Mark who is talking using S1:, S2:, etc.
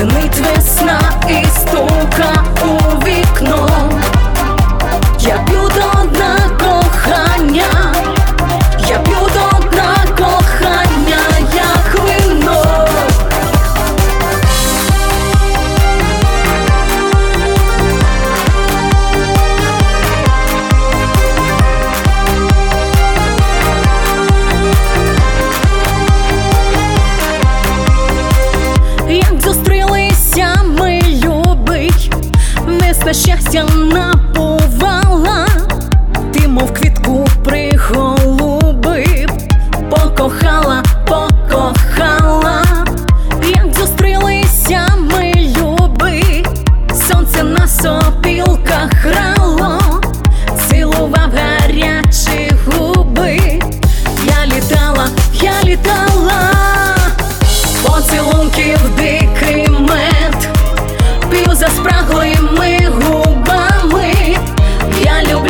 S1: Звенить весна і стука у вікно. Я п'ю до дна кохання, я п'ю до дна кохання, як вино. Як зустрілися несла щастя напувала, ти, мов квітку приголубив, покохала, покохала, як зустрілися ми, любий, сонце на сопілках грало, цілував гарячі губи, я літала, я літала. Поцілунків дикий мед, п'ю за спраглими губами. Я люблю,